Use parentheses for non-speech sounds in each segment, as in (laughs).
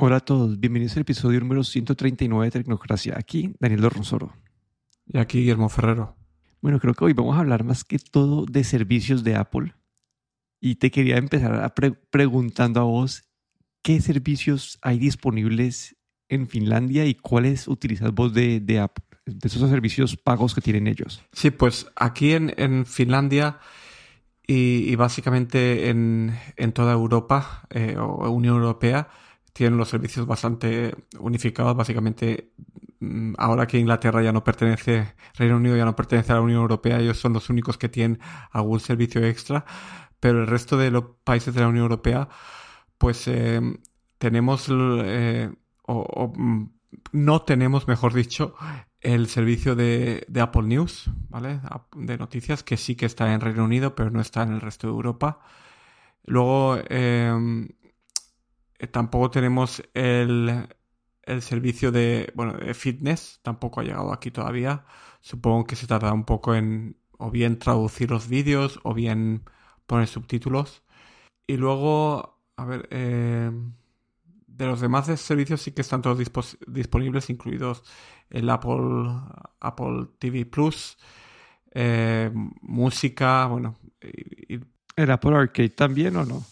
Hola a todos, bienvenidos al episodio número 139 de Tecnocracia. Aquí Daniel Dorronsoro. Y aquí Guillermo Ferrero. Bueno, creo que hoy vamos a hablar más que todo de servicios de Apple. Y te quería empezar preguntando a vos, ¿qué servicios hay disponibles en Finlandia y cuáles utilizas vos de, Apple? De esos servicios pagos que tienen ellos. Sí, pues aquí en, Finlandia y, básicamente en, toda Europa eh, o Unión Europea, tienen los servicios bastante unificados. Básicamente, mm, ahora que Inglaterra ya no pertenece, Reino Unido ya no pertenece a la Unión Europea, ellos son los únicos que tienen algún servicio extra. Pero el resto de los países de la Unión Europea, pues eh, tenemos, eh, o, mm, no tenemos, mejor dicho, el servicio de, Apple News, ¿vale? De noticias, que sí que está en Reino Unido, pero no está en el resto de Europa. Luego, eh, tampoco tenemos el, servicio de, bueno, de fitness, tampoco ha llegado aquí todavía. Supongo que se tarda un poco en o bien traducir los vídeos o bien poner subtítulos. Y luego, a ver, eh, de los demás servicios sí que están todos disponibles, incluidos el Apple, Apple TV Plus, eh, música, bueno. ¿El Apple Arcade también o no?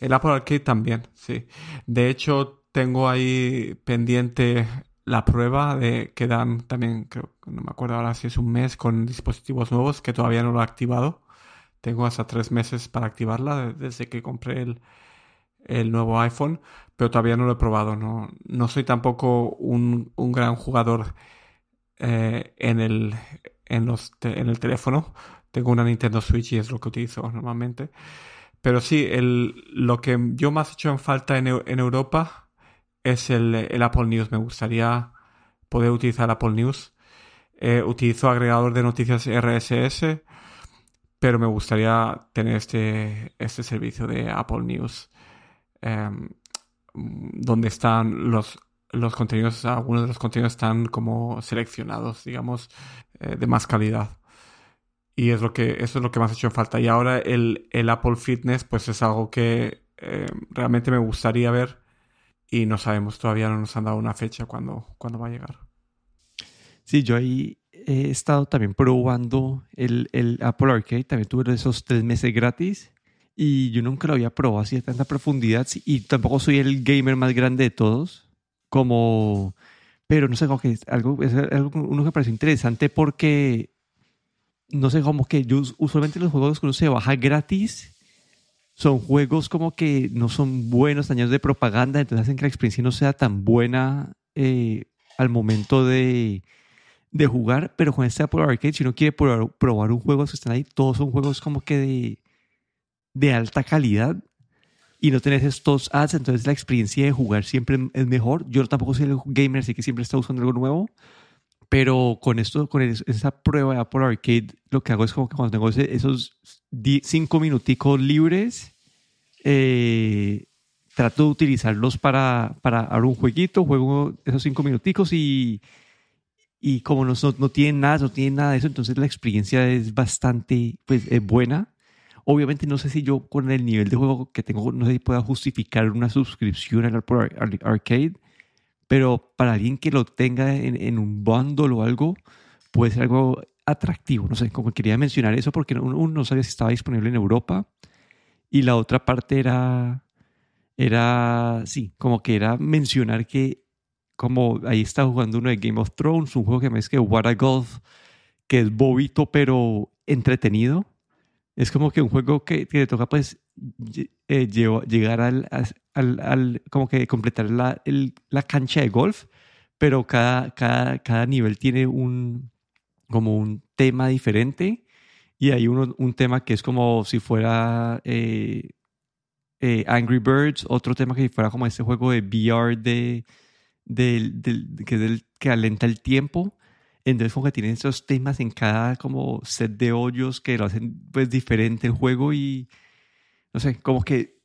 El Apple Arcade también, sí. De hecho, tengo ahí pendiente la prueba de que dan también, creo, no me acuerdo ahora si es un mes con dispositivos nuevos que todavía no lo he activado. Tengo hasta tres meses para activarla desde que compré el, el nuevo iPhone, pero todavía no lo he probado. No, no soy tampoco un, un gran jugador eh, en, el, en, los en el teléfono. Tengo una Nintendo Switch y es lo que utilizo normalmente. Pero sí, el, lo que yo más he hecho en falta en, Europa es el, Apple News. Me gustaría poder utilizar Apple News. Eh, utilizo agregador de noticias RSS, pero me gustaría tener este, este servicio de Apple News, em, donde están los, los contenidos, algunos de los contenidos están como seleccionados, digamos, eh, de más calidad. Y es lo que, eso es lo que más ha hecho falta. Y ahora el, Apple Fitness, pues es algo que eh, realmente me gustaría ver y no sabemos, todavía no nos han dado una fecha cuando, cuando va a llegar. Sí, yo ahí he estado también probando el, el Apple Arcade, también tuve esos tres meses gratis y yo nunca lo había probado así a tanta profundidad y tampoco soy el gamer más grande de todos, como, pero no sé, como que algo, es algo uno que parece interesante porque no sé, como que yo usualmente los juegos que uno se baja gratis son juegos como que no son buenos, años de propaganda, entonces hacen que la experiencia no sea tan buena eh, al momento de, de, jugar, pero con este Apple Arcade, si uno quiere probar, probar un juego que están ahí, todos son juegos como que de, de alta calidad y no tenés estos ads, entonces la experiencia de jugar siempre es mejor. Yo tampoco soy el gamer, así que siempre está usando algo nuevo, pero con esto, con esa prueba de Apple Arcade, lo que hago es como que cuando tengo esos cinco minuticos libres, eh, trato de utilizarlos para, para abrir un jueguito, juego esos cinco minuticos y, y como no, no, tienen nada, no tienen nada de eso, entonces la experiencia es bastante pues, es buena. Obviamente no sé si yo con el nivel de juego que tengo, no sé si pueda justificar una suscripción al Apple Arcade, pero para alguien que lo tenga en, un bundle o algo, puede ser algo atractivo. No sé, como quería mencionar eso porque uno, no sabía si estaba disponible en Europa y la otra parte era, era, sí, como que era mencionar que como ahí está jugando uno de Game of Thrones, un juego que me es que What a Golf, que es bobito pero entretenido. Es como que un juego que, que te toca pues eh, llegar al, al, como que completar la, la, cancha de golf, pero cada, cada, cada nivel tiene un, como un tema diferente y hay uno, un tema que es como si fuera eh, eh, Angry Birds, otro tema que si fuera como este juego de VR de, que, del, que alenta el tiempo. Entonces como que tienen esos temas en cada como set de hoyos que lo hacen pues diferente el juego y no sé, como que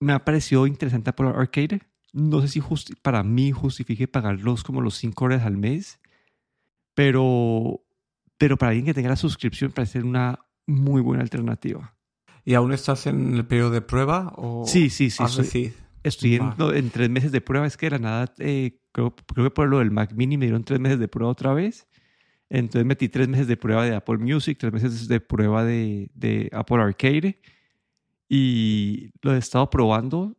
me ha parecido interesante Apple Arcade. No sé si para mí justifique pagarlos como los 5 horas al mes, pero, pero para alguien que tenga la suscripción parece una muy buena alternativa. ¿Y aún estás en el periodo de prueba? O sí, sí, sí. Estoy, Estoy en, no, en tres meses de prueba. Es que de la nada, eh, creo, creo que por lo del Mac Mini me dieron tres meses de prueba otra vez. Entonces metí tres meses de prueba de Apple Music, tres meses de prueba de, de Apple Arcade. Y lo he estado probando.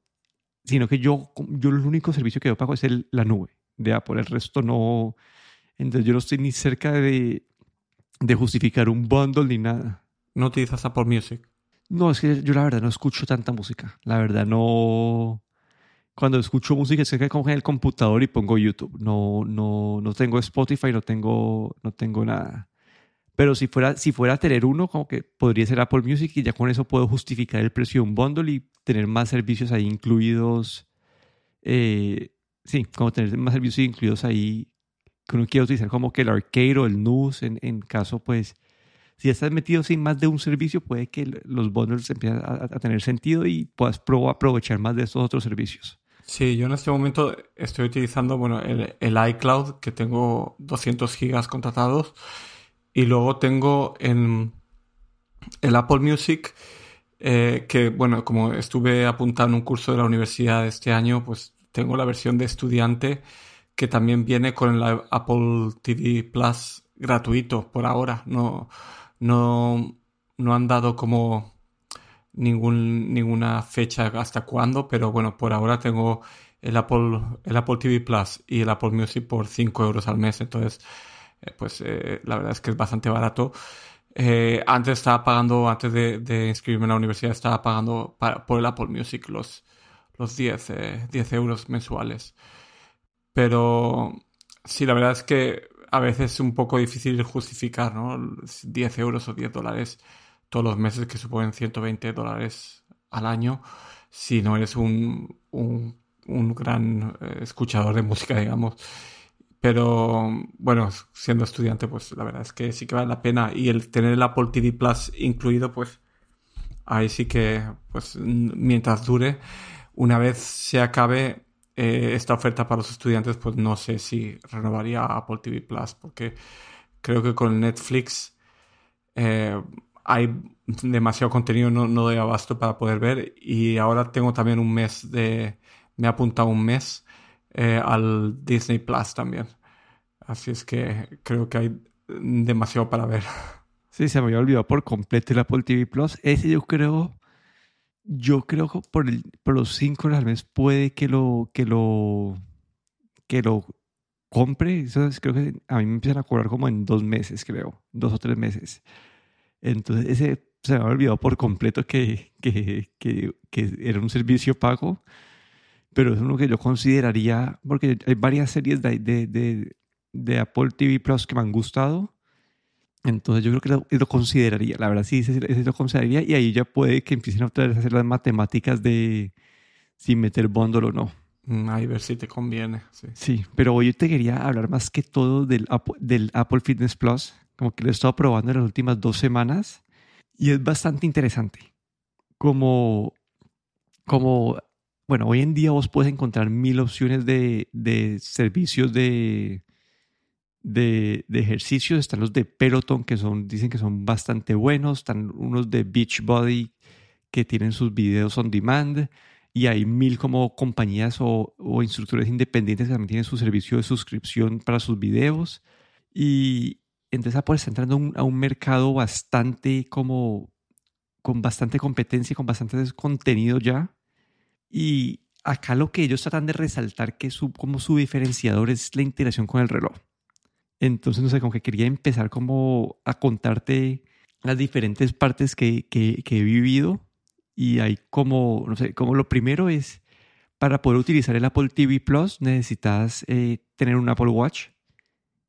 Sino que yo, yo el único servicio que yo pago es el, la nube de Apple. El resto no. Entonces yo no estoy ni cerca de, de justificar un bundle ni nada. ¿No utilizas Apple Music? No, es que yo la verdad no escucho tanta música. La verdad no. Cuando escucho música es que como en el computador y pongo YouTube. No, no, no tengo Spotify, no tengo, no tengo nada. Pero si fuera, si fuera a tener uno, como que podría ser Apple Music y ya con eso puedo justificar el precio de un bundle y tener más servicios ahí incluidos. Eh, sí, como tener más servicios incluidos ahí que uno quiera utilizar como que el arcade o el news en, en caso pues si ya estás metido sin más de un servicio, puede que los bundles empiecen a, a tener sentido y puedas pro- aprovechar más de estos otros servicios. Sí, yo en este momento estoy utilizando, bueno, el, el iCloud, que tengo 200 gigas contratados, y luego tengo en el Apple Music, eh, que, bueno, como estuve apuntado en un curso de la universidad este año, pues tengo la versión de estudiante, que también viene con el Apple TV Plus gratuito por ahora. No, no, no han dado como ningún, ninguna fecha hasta cuándo, pero bueno, por ahora tengo el Apple, el Apple TV Plus y el Apple Music por 5 euros al mes, entonces pues eh, la verdad es que es bastante barato. Eh, antes estaba pagando, antes de, inscribirme en la universidad, estaba pagando por el Apple Music los, los 10, eh, 10 euros mensuales. Pero sí, la verdad es que a veces es un poco difícil justificar, ¿no? 10 euros o 10 dólares todos los meses, que suponen 120 dólares al año, si no eres un, un, un gran eh, escuchador de música, digamos. Pero bueno, siendo estudiante, pues la verdad es que sí que vale la pena. Y el tener el Apple TV Plus incluido, pues ahí sí que, pues mientras dure, una vez se acabe eh, esta oferta para los estudiantes, pues no sé si renovaría Apple TV Plus, porque creo que con Netflix eh, hay demasiado contenido, no, no doy abasto para poder ver. Y ahora tengo también un mes de, me he apuntado un mes eh, al Disney Plus también. Así es que creo que hay demasiado para ver. (laughs) Sí, se me había olvidado por completo el Apple TV Plus. Ese yo creo, yo creo que por, el, por los 5 al mes puede que lo, que lo, que lo compre. Eso es- creo que a mí me empiezan a cobrar como en dos meses, creo, dos o tres meses. Entonces, ese se me había olvidado por completo que, que, que era un servicio pago, pero es uno que yo consideraría, porque hay varias series de, de, de, de Apple TV Plus que me han gustado. Entonces yo creo que lo, lo consideraría, la verdad sí, ese, ese lo consideraría y ahí ya puede que empiecen otra vez a hacer las matemáticas de si meter bundle o no. Mm, Ahí ver si te conviene. Sí. Sí, pero hoy yo te quería hablar más que todo del, App- del Apple Fitness Plus, como que lo he estado probando en las últimas dos semanas y es bastante interesante. Como, como, bueno, hoy en día vos puedes encontrar mil opciones de, de servicios de, de, de ejercicios. Están los de Peloton, que son, dicen que son bastante buenos. Están unos de Beachbody, que tienen sus videos on demand. Y hay mil como compañías o, o instructores independientes que también tienen su servicio de suscripción para sus videos. Y entonces Apple está entrando un, a un mercado bastante como con bastante competencia, con bastante contenido ya. Y acá lo que ellos tratan de resaltar que su, como su diferenciador es la integración con el reloj. Entonces, no sé, como que quería empezar como a contarte las diferentes partes que, que, he vivido. Y hay como, no sé, como lo primero es, para poder utilizar el Apple TV Plus necesitas eh, tener un Apple Watch,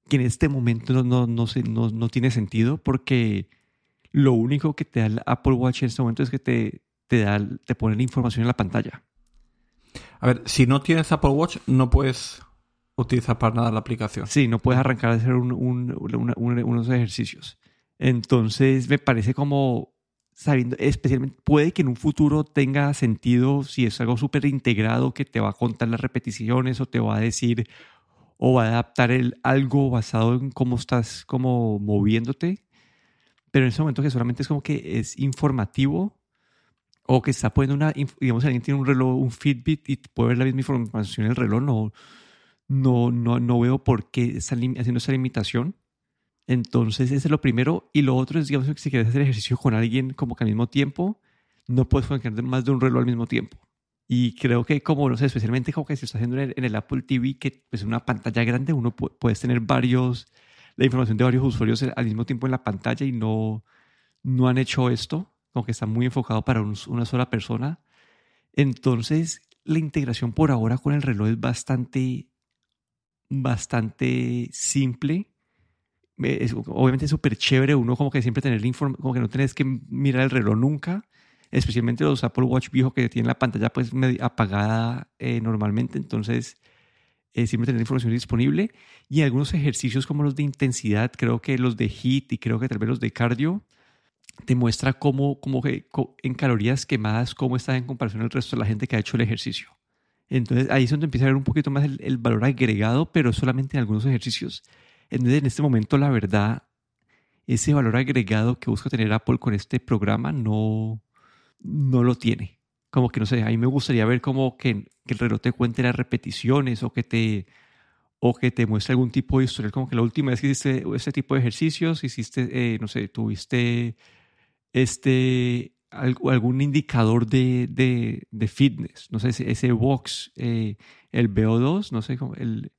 que en este momento no, no, no, no, no tiene sentido porque lo único que te da el Apple Watch en este momento es que te, te, da, te pone la información en la pantalla. A ver, si no tienes Apple Watch, no puedes utilizar para nada la aplicación. Sí, no puedes arrancar a hacer un, un, un, unos ejercicios. Entonces, me parece como sabiendo, especialmente, puede que en un futuro tenga sentido si es algo súper integrado que te va a contar las repeticiones o te va a decir o va a adaptar el, algo basado en cómo estás como moviéndote. Pero en ese momento que solamente es como que es informativo o que está poniendo una, digamos, alguien tiene un reloj, un Fitbit y puede ver la misma información en el reloj, no, no, no, no veo por qué está haciendo esa limitación. Entonces, ese es lo primero. Y lo otro es, digamos, que si quieres hacer ejercicio con alguien como que al mismo tiempo, no puedes conectar más de un reloj al mismo tiempo. Y creo que como, no sé, especialmente como que se está haciendo en el, Apple TV, que es pues, una pantalla grande, uno puede, puedes tener varios, la información de varios usuarios al mismo tiempo en la pantalla y no, no han hecho esto, como que está muy enfocado para una sola persona. Entonces, la integración por ahora con el reloj es bastante, bastante simple. Es, obviamente es súper chévere uno como que siempre tener como que no tenés que mirar el reloj nunca, especialmente los Apple Watch viejos que tienen la pantalla pues apagada eh, normalmente, entonces eh, siempre tener información disponible y algunos ejercicios como los de intensidad, creo que los de HIIT y creo que tal vez los de cardio, te muestra cómo, cómo en calorías quemadas, cómo está en comparación al resto de la gente que ha hecho el ejercicio. Entonces ahí es donde empieza a ver un poquito más el, valor agregado, pero solamente en algunos ejercicios. Entonces en este momento la verdad, ese valor agregado que busca tener Apple con este programa no, no lo tiene. Como que no sé, a mí me gustaría ver como que, que el reloj te cuente las repeticiones o que te o que te muestre algún tipo de historial, como que la última vez que hiciste ese tipo de ejercicios, hiciste, eh, no sé, tuviste este, algún indicador de, de, de fitness, no sé, ese, ese box, eh, el VO2, no sé, como el,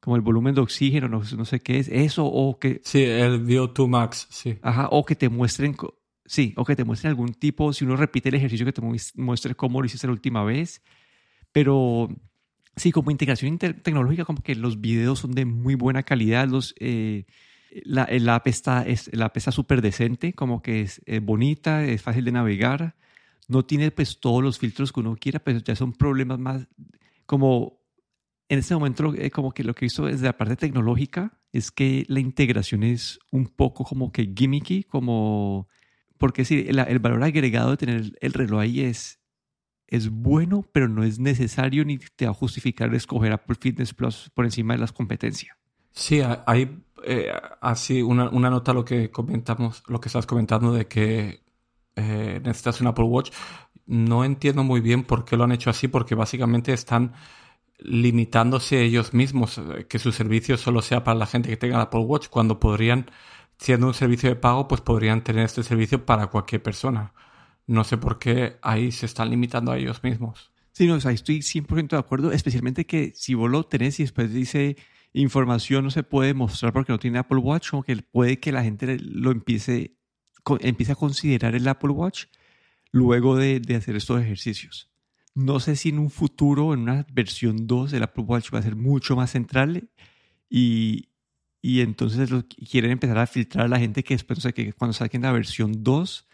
como el volumen de oxígeno, no, no, sé qué es, eso o que... Sí, el VO2 max, sí. Ajá, o que te muestren, sí, o que te muestren algún tipo, si uno repite el ejercicio, que te muestre cómo lo hiciste la última vez, pero sí, como integración tecnológica, como que los videos son de muy buena calidad, los... Eh, la, el app está es, súper decente, como que es, bonita, es fácil de navegar, no tiene pues todos los filtros que uno quiera, pero ya son problemas más como en este momento eh, como que lo que hizo desde la parte tecnológica es que la integración es un poco como que gimmicky, como porque sí, el, el valor agregado de tener el reloj ahí es es bueno, pero no es necesario ni te va a justificar escoger Apple Fitness Plus por encima de las competencias. Sí, hay eh, así una, una, nota lo que comentamos, lo que estás comentando de que eh, necesitas un Apple Watch. No entiendo muy bien por qué lo han hecho así, porque básicamente están limitándose ellos mismos, eh, que su servicio solo sea para la gente que tenga el Apple Watch, cuando podrían, siendo un servicio de pago, pues podrían tener este servicio para cualquier persona. No sé por qué ahí se están limitando a ellos mismos. Sí, no, o sea, estoy 100% de acuerdo, especialmente que si vos lo tenés y después dice información no se puede mostrar porque no tiene Apple Watch, como que puede que la gente lo empiece, empiece a considerar el Apple Watch luego de, de, hacer estos ejercicios. No sé si en un futuro, en una versión 2, el Apple Watch va a ser mucho más central y, y entonces quieren empezar a filtrar a la gente que después, que cuando saquen la versión 2,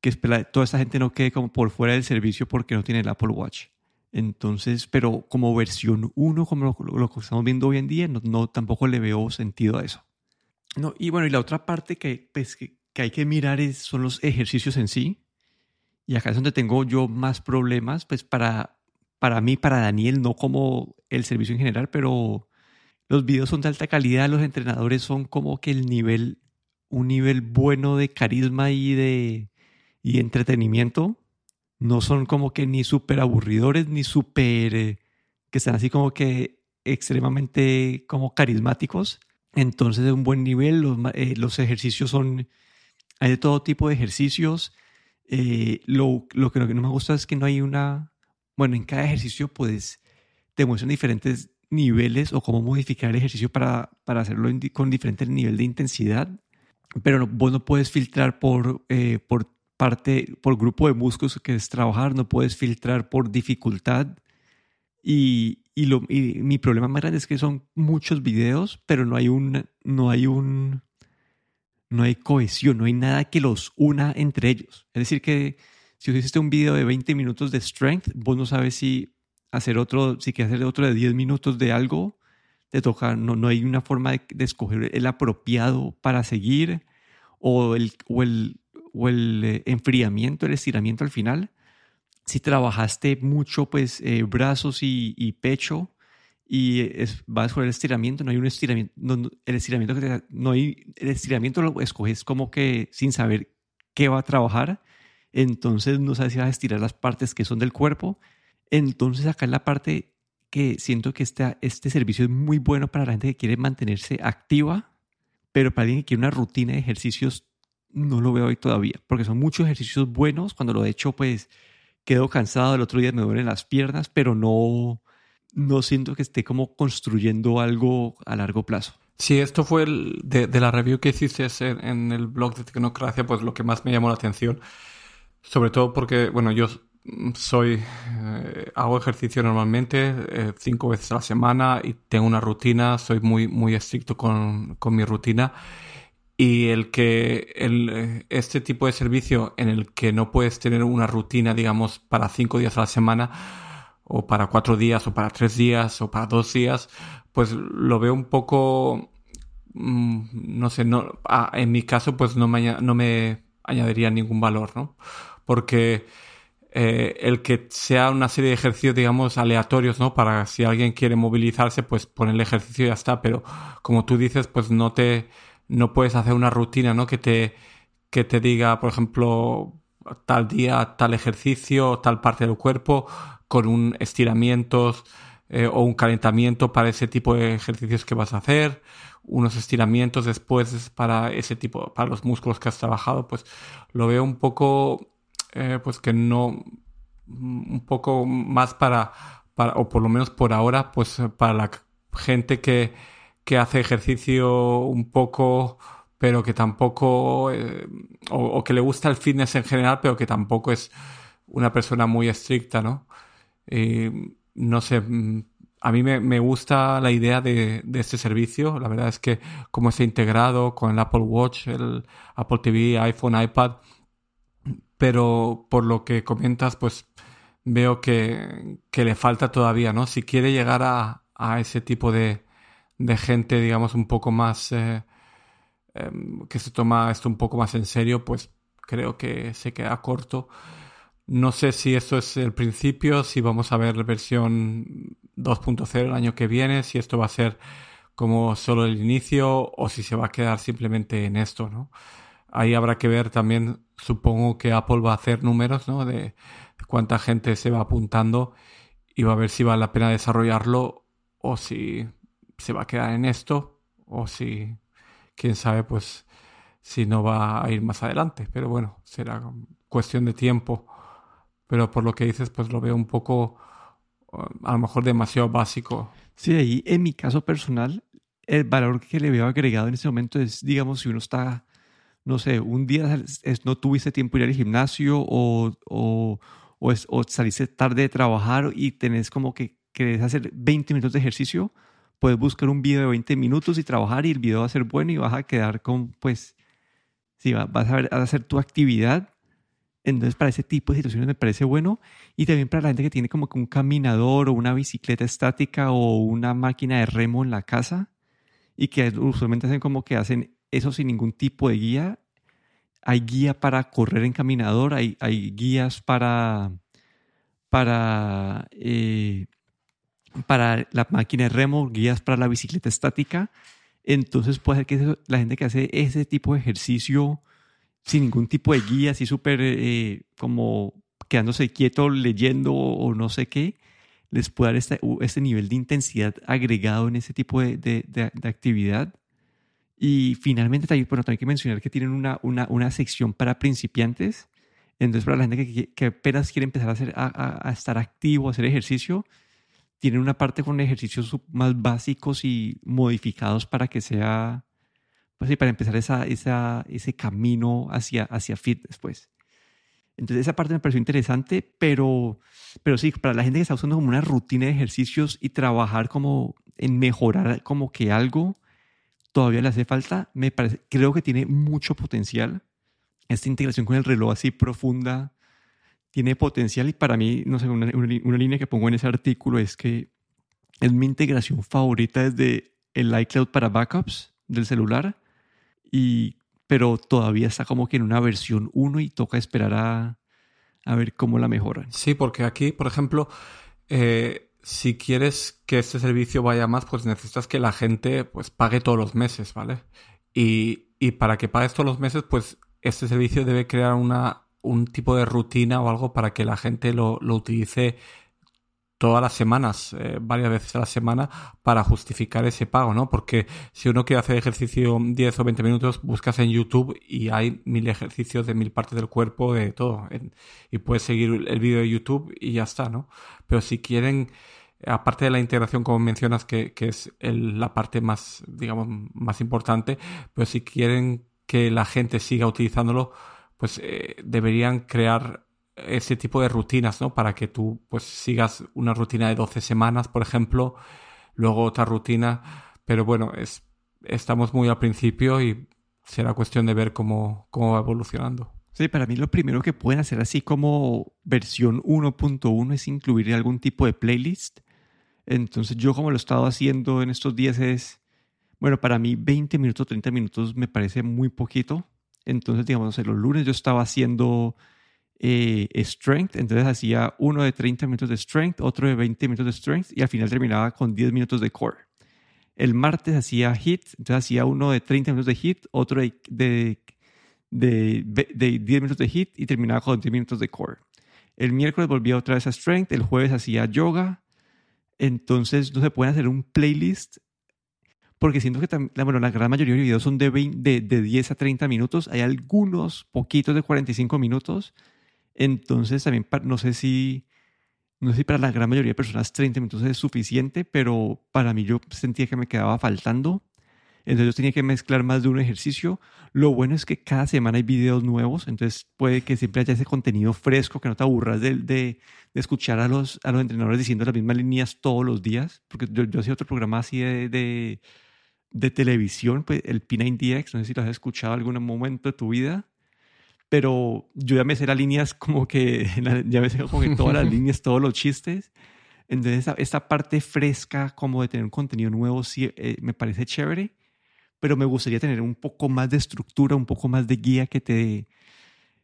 que toda esa gente no quede como por fuera del servicio porque no tiene el Apple Watch. Entonces, pero como versión 1, como lo, que estamos viendo hoy en día, no, tampoco le veo sentido a eso. No, y bueno, y la otra parte que, pues, que, hay que mirar es, son los ejercicios en sí. Y acá es donde tengo yo más problemas, pues para, para mí, para Daniel, no como el servicio en general, pero los videos son de alta calidad, los entrenadores son como que el nivel, un nivel bueno de carisma y de y entretenimiento no son como que ni súper aburridores ni súper eh, que están así como que extremadamente como carismáticos. Entonces de un buen nivel, los, eh, los, ejercicios son, hay de todo tipo de ejercicios. Eh, lo, lo, que no me gusta es que no hay una, bueno, en cada ejercicio pues te muestran diferentes niveles o cómo modificar el ejercicio para, para hacerlo con diferente nivel de intensidad, pero no, vos no puedes filtrar por, por parte por grupo de músculos que es trabajar, no puedes filtrar por dificultad. Y, y, lo, y mi problema más grande es que son muchos videos, pero no hay un, no hay un, no hay cohesión, no hay nada que los una entre ellos. Es decir, que si hiciste un video de 20 minutos de strength, vos no sabes si hacer otro, si quieres hacer otro de 10 minutos de algo, te toca, no, no hay una forma de, de escoger el apropiado para seguir o el, o el o el eh, enfriamiento, el estiramiento al final. Si trabajaste mucho, pues eh, brazos y, pecho y es, vas por el estiramiento, no hay un estiramiento, el estiramiento que no hay, el estiramiento lo escoges como que sin saber qué va a trabajar. entonces no sabes si vas a estirar las partes que son del cuerpo. Entonces acá es la parte que siento que este, este servicio es muy bueno para la gente que quiere mantenerse activa, pero para alguien que quiere una rutina de ejercicios no lo veo hoy todavía, porque son muchos ejercicios buenos. Cuando lo he hecho, pues quedo cansado, el otro día me duelen las piernas, pero no, no siento que esté como construyendo algo a largo plazo. Sí, esto fue de, la review que hiciste en, el blog de Tecnocracia, pues lo que más me llamó la atención. Sobre todo porque, bueno, yo soy, eh, hago ejercicio normalmente eh, cinco veces a la semana y tengo una rutina, soy muy, muy estricto con, con mi rutina. Y el que el, eh, este tipo de servicio en el que no puedes tener una rutina, digamos, para cinco días a la semana, o para cuatro días, o para tres días, o para dos días, pues lo veo un poco, mm, no sé, no, en mi caso pues no me, no me añadiría ningún valor, ¿no? Porque eh, el que sea una serie de ejercicios, digamos, aleatorios, ¿no? Para si alguien quiere movilizarse, pues pone el ejercicio y ya está, pero como tú dices, pues no te, no puedes hacer una rutina, ¿no? Que te, que te diga, por ejemplo, tal día, tal ejercicio, tal parte del cuerpo, con un estiramientos, eh, o un calentamiento para ese tipo de ejercicios que vas a hacer, unos estiramientos después para ese tipo, para los músculos que has trabajado, pues lo veo un poco, eh, pues que no, un poco más para, para, o por lo menos por ahora, pues para la gente que, que hace ejercicio un poco pero que tampoco, eh, o, que le gusta el fitness en general, pero que tampoco es una persona muy estricta, ¿no? no sé, mm, a mí me, gusta la idea de, este servicio. La verdad es que como está integrado con el Apple Watch, el Apple TV, iPhone, iPad, pero por lo que comentas, pues veo que, le falta todavía, ¿no? Si quiere llegar a, ese tipo de, gente, digamos, un poco más... Eh, em, que se toma esto un poco más en serio, pues creo que se queda corto. No sé si esto es el principio, si vamos a ver la versión 2.0 el año que viene, si esto va a ser como solo el inicio o si se va a quedar simplemente en esto, ¿no? Ahí habrá que ver también, supongo que Apple va a hacer números, ¿no? De, cuánta gente se va apuntando y va a ver si vale la pena desarrollarlo o si se va a quedar en esto o si, quién sabe, pues si no va a ir más adelante. Pero bueno, será cuestión de tiempo pero por lo que dices, pues lo veo un poco, a lo mejor demasiado básico. Sí, ahí en mi caso personal, el valor que le veo agregado en ese momento es, digamos, si uno está, no sé, un día no tuviste tiempo de ir al gimnasio o, o, o, o saliste tarde de trabajar y tenés como que querés hacer 20 minutos de ejercicio, puedes buscar un video de 20 minutos y trabajar y el video va a ser bueno y vas a quedar con, pues, sí, vas a, ver, a hacer tu actividad entonces, para ese tipo de situaciones me parece bueno. Y también para la gente que tiene como que un caminador o una bicicleta estática o una máquina de remo en la casa y que usualmente hacen como que hacen eso sin ningún tipo de guía. Hay guía para correr en caminador, hay, hay guías para, para, eh, para la máquina de remo, guías para la bicicleta estática. Entonces puede ser que la gente que hace ese tipo de ejercicio sin ningún tipo de guía, así súper eh, como quedándose quieto leyendo o no sé qué, les puede dar este, este nivel de intensidad agregado en ese tipo de, de, actividad. Y finalmente también, bueno, también hay que mencionar que tienen una, una, una sección para principiantes. Entonces, para la gente que, que apenas quiere empezar a, hacer, a, a, estar activo, a hacer ejercicio, tienen una parte con ejercicios más básicos y modificados para que sea pues sí, para empezar esa, ese camino hacia, hacia fitness, pues. Entonces esa parte me pareció interesante, pero, pero sí, para la gente que está usando como una rutina de ejercicios y trabajar como en mejorar como que algo, todavía le hace falta, me creo que tiene mucho potencial. Esta integración con el reloj así profunda tiene potencial y para mí, no sé, una, una línea que pongo en ese artículo es que es mi integración favorita desde el iCloud para backups del celular y, pero todavía está como que en una versión 1 y toca esperar a, a, ver cómo la mejoran. Sí, porque aquí, por ejemplo, eh, si quieres que este servicio vaya más, pues necesitas que la gente pues pague todos los meses, ¿vale? Y, y para que pagues todos los meses, pues este servicio debe crear una un tipo de rutina o algo para que la gente lo, lo utilice todas las semanas, eh, varias veces a la semana, para justificar ese pago, ¿no? Porque si uno quiere hacer ejercicio 10 o 20 minutos, buscas en YouTube y hay mil ejercicios de mil partes del cuerpo, de todo. y puedes seguir el vídeo de YouTube y ya está, ¿no? Pero si quieren, aparte de la integración, como mencionas, que, que es la parte más, digamos, más importante, pero si quieren que la gente siga utilizándolo, pues eh, deberían crear ese tipo de rutinas, ¿no? Para que tú pues sigas una rutina de 12 semanas, por ejemplo, luego otra rutina, pero bueno, es, estamos muy al principio y será cuestión de ver cómo, cómo va evolucionando. Sí, para mí lo primero que pueden hacer así como versión 1.1 es incluir algún tipo de playlist. Entonces yo como lo he estado haciendo en estos días es, bueno, para mí 20 minutos, 30 minutos me parece muy poquito. Entonces, digamos, en los lunes yo estaba haciendo eh, strength, entonces hacía uno de 30 minutos de strength, otro de 20 minutos de strength y al final terminaba con 10 minutos de core. El martes hacía hit, entonces hacía uno de 30 minutos de hit, otro de, de, de, de 10 minutos de hit y terminaba con 10 minutos de core. El miércoles volvía otra vez a strength, el jueves hacía yoga. Entonces no se puede hacer un playlist porque siento que bueno, la gran mayoría de videos son de, de, de 10 a 30 minutos. Hay algunos poquitos de 45 minutos entonces también no sé si, no sé si para la gran mayoría de personas 30 minutos es suficiente, pero para mí yo sentía que me quedaba faltando. Entonces yo tenía que mezclar más de un ejercicio. Lo bueno es que cada semana hay videos nuevos, entonces puede que siempre haya ese contenido fresco, que no te aburras de, de, escuchar a los, a los entrenadores diciendo las mismas líneas todos los días. Porque yo, yo hacía otro programa así de, de, de televisión, pues el P90X, no sé si lo has escuchado en algún momento de tu vida pero yo ya me sé las líneas como que, (laughs) ya me sé como que todas las (laughs) líneas, todos los chistes. Entonces, esta, parte fresca como de tener un contenido nuevo sí eh, me parece chévere, pero me gustaría tener un poco más de estructura, un poco más de guía que te,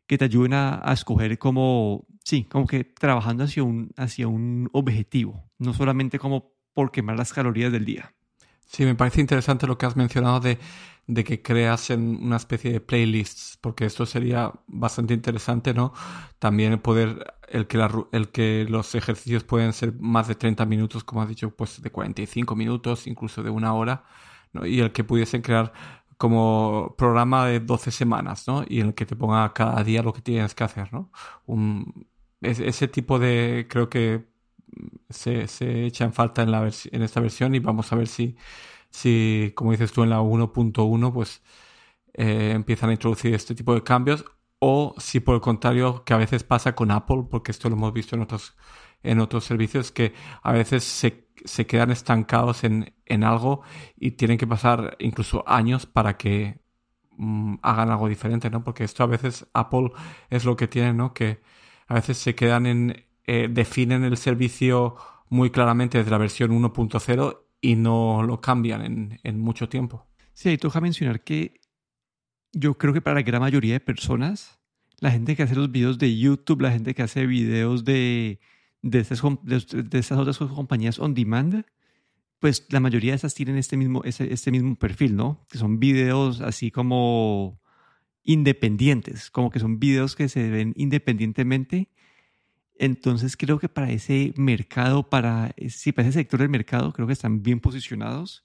que te ayuden a, a escoger como, sí, como que trabajando hacia un, hacia un objetivo, no solamente como por quemar las calorías del día. Sí, me parece interesante lo que has mencionado de de que creas en una especie de playlists, porque esto sería bastante interesante, ¿no? También el poder, el que, el que los ejercicios pueden ser más de 30 minutos, como has dicho, pues de 45 minutos, incluso de una hora, ¿no? Y el que pudiesen crear como programa de 12 semanas, ¿no? Y en el que te ponga cada día lo que tienes que hacer, ¿no? Un, ese tipo de, creo que se, se falta en, la en esta versión y vamos a ver si si, como dices tú, en la 1.1, pues eh, empiezan a introducir este tipo de cambios, o si por el contrario, que a veces pasa con Apple, porque esto lo hemos visto en otros, en otros servicios, que a veces se, se quedan estancados en, en, algo y tienen que pasar incluso años para que mm, hagan algo diferente, ¿no? Porque esto a veces Apple es lo que tiene, ¿no? Que a veces se quedan en, eh, definen el servicio muy claramente desde la versión 1.0 y no lo cambian en, en mucho tiempo. Sí, toca mencionar que yo creo que para la gran mayoría de personas, la gente que hace los videos de YouTube, la gente que hace videos de, de, estas, de, estas otras compañías on demand, pues la mayoría de esas tienen este mismo, este, este mismo perfil, ¿no? Que son videos así como independientes, como que son videos que se ven independientemente entonces creo que para ese mercado, para, sí, para ese sector del mercado, creo que están bien posicionados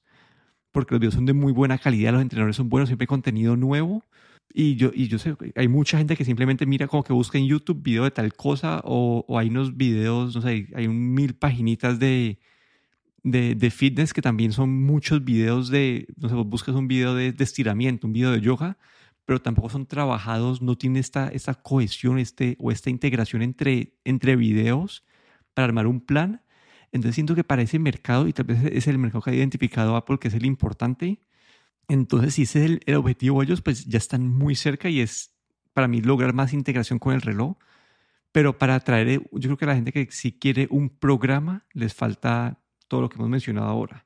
porque los videos son de muy buena calidad, los entrenadores son buenos, siempre hay contenido nuevo. Y yo, y yo sé, hay mucha gente que simplemente mira como que busca en YouTube video de tal cosa o, o hay unos videos, no sé, hay un mil paginitas de, de, de, fitness que también son muchos videos de, no sé, buscas un video de, de estiramiento, un video de yoga pero tampoco son trabajados, no tienen esta, esta cohesión este, o esta integración entre, entre videos para armar un plan. Entonces siento que para ese mercado, y tal vez es el mercado que ha identificado Apple, que es el importante, entonces si ese es el, objetivo de ellos, pues ya están muy cerca y es para mí lograr más integración con el reloj. Pero para atraer, yo creo que la gente que si quiere un programa, les falta todo lo que hemos mencionado ahora.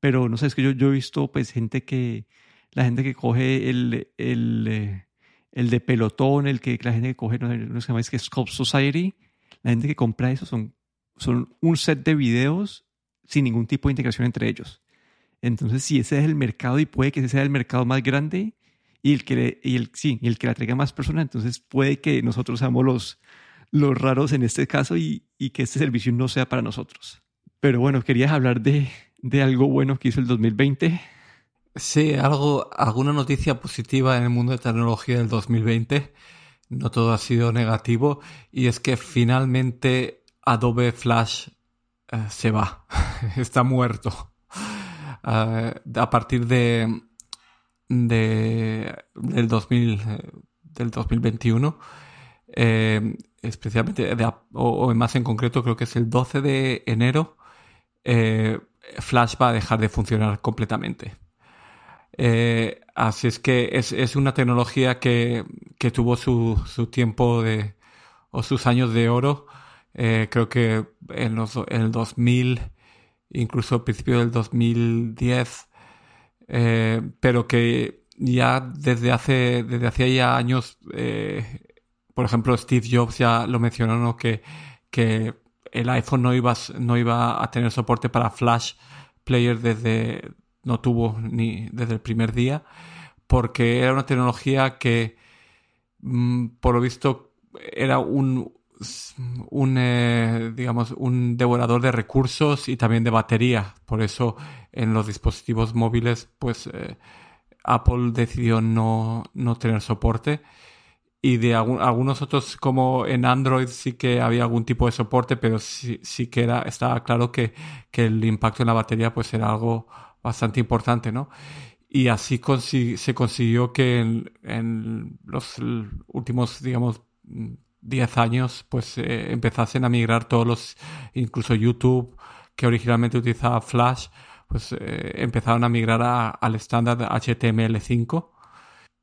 Pero no sé, es que yo, yo he visto pues gente que, la gente que coge el, el, eh, el de pelotón, el que la gente que coge, no, sé, se llama, es que Scope Society, la gente que compra eso son, son un set de videos sin ningún tipo de integración entre ellos. Entonces, si ese es el mercado y puede que ese sea el mercado más grande y el que, y el, sí, y el que traiga más personas, entonces puede que nosotros seamos los, los raros en este caso y, y que este servicio no sea para nosotros. Pero bueno, querías hablar de, de algo bueno que hizo el 2020. Sí, algo, alguna noticia positiva en el mundo de tecnología del 2020. No todo ha sido negativo. Y es que finalmente Adobe Flash eh, se va. (laughs) Está muerto. Eh, a partir de, de del, 2000, del 2021, eh, especialmente, o, más en concreto, creo que es el 12 de enero, Flash va a dejar de funcionar completamente. Eh, así es que es, una tecnología que, tuvo su, tiempo de, o sus años de oro. Eh, creo que en, los, el 2000, incluso al principio del 2010, eh, pero que ya desde hace, desde hace ya años, por ejemplo, Steve Jobs ya lo mencionó, que, que el iPhone no iba, no iba a tener soporte para Flash Player desde, no tuvo ni desde el primer día, porque era una tecnología que, mm, por lo visto, era un, un eh, digamos, un devorador de recursos y también de batería. Por eso, en los dispositivos móviles, pues eh, Apple decidió no, no tener soporte y de algunos otros como en Android sí que había algún tipo de soporte pero sí, sí que era estaba claro que, que, el impacto en la batería pues era algo bastante importante no y así se consiguió que en, los últimos digamos 10 años pues eh, empezasen a migrar todos los incluso YouTube que originalmente utilizaba Flash pues eh, empezaron a migrar al estándar HTML5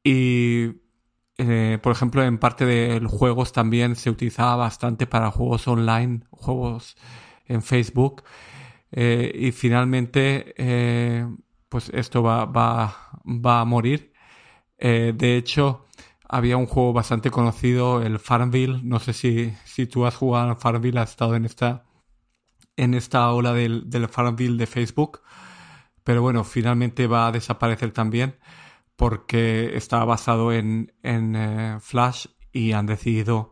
y eh, por ejemplo, en parte de los juegos también se utilizaba bastante para juegos online, juegos en Facebook. Eh, y finalmente, eh, pues esto va, va, va a morir. de hecho, había un juego bastante conocido, el Farmville. No sé si, si tú has jugado al Farmville, has estado en esta, en esta ola del, del Farmville de Facebook. Pero bueno, finalmente va a desaparecer también porque estaba basado en, eh, Flash y han decidido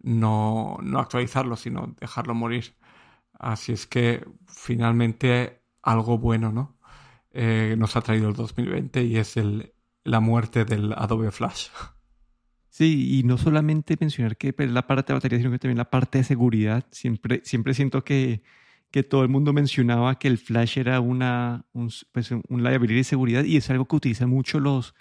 no, actualizarlo, sino dejarlo morir. Así es que finalmente algo bueno, ¿no? Eh, nos ha traído el 2020 y es el, la muerte del Adobe Flash. Sí, y no solamente mencionar que pues, la parte de batería, sino que también la parte de seguridad. Siempre, siempre siento que que todo el mundo mencionaba que el Flash era una, un, pues, un liability de seguridad y es algo que utilizan mucho los,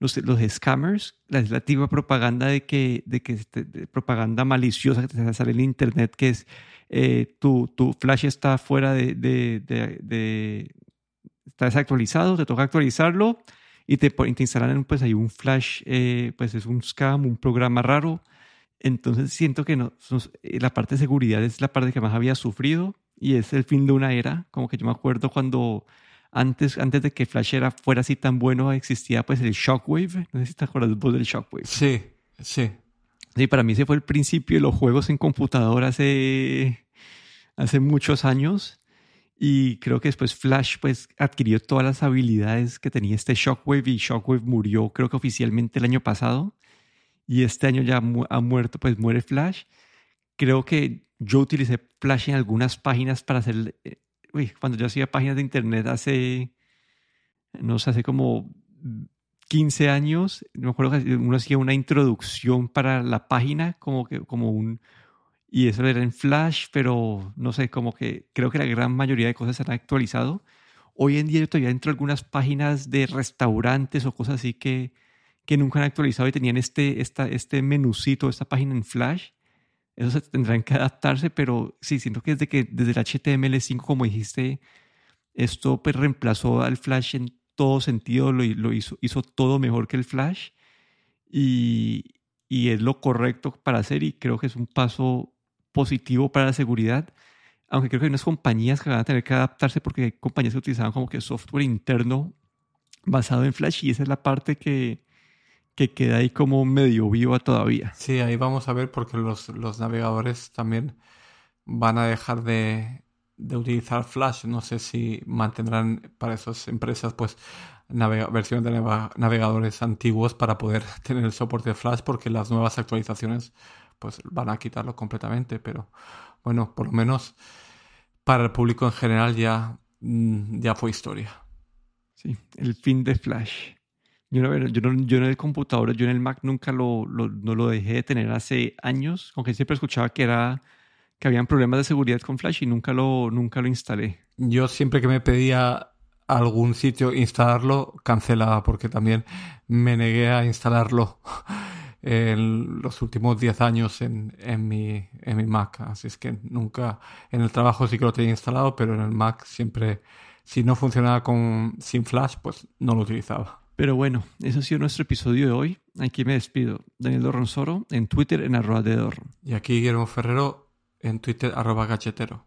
los, los scammers, la, antigua propaganda de que, de que este, propaganda maliciosa que te sale en internet, que es eh, tu, tu, Flash está fuera de, de, de, está desactualizado, te toca actualizarlo y te, te instalan pues ahí un Flash, eh, pues es un scam, un programa raro. Entonces siento que no, eh, la parte de seguridad es la parte que más había sufrido y es el fin de una era, como que yo me acuerdo cuando antes, antes de que Flash era, fuera así tan bueno, existía pues el Shockwave, no sé si te acuerdas vos del Shockwave. Sí, sí. Sí, para mí ese fue el principio de los juegos en computadora hace, hace muchos años y creo que después Flash pues adquirió todas las habilidades que tenía este Shockwave y Shockwave murió creo que oficialmente el año pasado y este año ya ha muerto, pues muere Flash. Creo que yo utilicé Flash en algunas páginas para hacer... Uy, cuando yo hacía páginas de internet hace... No sé, hace como 15 años, me acuerdo que uno hacía una introducción para la página, como que como un... Y eso era en Flash, pero no sé, como que creo que la gran mayoría de cosas se han actualizado. Hoy en día yo todavía entro a algunas páginas de restaurantes o cosas así que, que nunca han actualizado y tenían este, esta, este menucito, esta página en Flash eso tendrán que adaptarse, pero sí, siento que desde que desde el HTML5, como dijiste, esto pues reemplazó al Flash en todo sentido, lo, lo hizo, hizo todo mejor que el Flash y, y es lo correcto para hacer y creo que es un paso positivo para la seguridad aunque creo que hay unas compañías que van a tener que adaptarse porque hay compañías que utilizaban como que software interno basado en Flash y esa es la parte que, que queda ahí como medio viva todavía. Sí, ahí vamos a ver porque los, navegadores también van a dejar de, de utilizar Flash. No sé si mantendrán para esas empresas pues versiones de navegadores antiguos para poder (laughs) tener el soporte de Flash porque las nuevas actualizaciones pues van a quitarlo completamente. Pero bueno, por lo menos para el público en general ya, mm, ya fue historia. Sí, el fin de Flash. Yo, no, yo, no, yo en el computador, yo en el Mac nunca lo, lo, no lo dejé de tener hace años, aunque siempre escuchaba que era que habían problemas de seguridad con Flash y nunca lo, nunca lo instalé. Yo siempre que me pedía algún sitio instalarlo, cancelaba porque también me negué a instalarlo (laughs) en los últimos 10 años en, en, mi, en mi Mac. Así es que nunca, en el trabajo sí que lo tenía instalado, pero en el Mac siempre, si no funcionaba con, sin Flash, pues no lo utilizaba. Pero bueno, eso ha sido nuestro episodio de hoy. Aquí me despido. Daniel Dorronsoro en Twitter en arroba de. Y aquí Guillermo Ferrero en Twitter arroba gachetero.